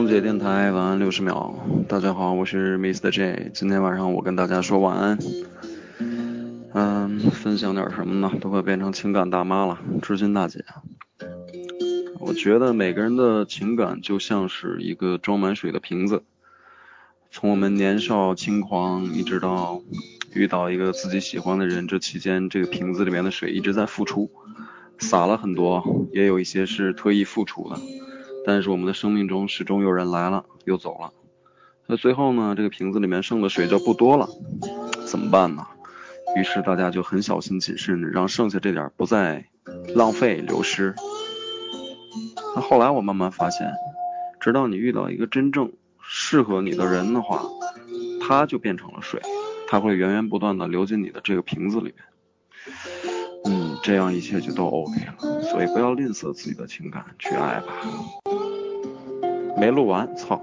空姐电台晚安六十秒，大家好，我是 Mr. J，今天晚上我跟大家说晚安。嗯，分享点什么呢？都快变成情感大妈了，知心大姐。我觉得每个人的情感就像是一个装满水的瓶子，从我们年少轻狂一直到遇到一个自己喜欢的人，这期间这个瓶子里面的水一直在付出，洒了很多，也有一些是特意付出的。但是我们的生命中始终有人来了又走了，那最后呢，这个瓶子里面剩的水就不多了，怎么办呢？于是大家就很小心谨慎让剩下这点不再浪费流失。那后来我慢慢发现，直到你遇到一个真正适合你的人的话，他就变成了水，他会源源不断的流进你的这个瓶子里面。嗯，这样一切就都 OK 了。所以不要吝啬自己的情感，去爱吧。没录完，操。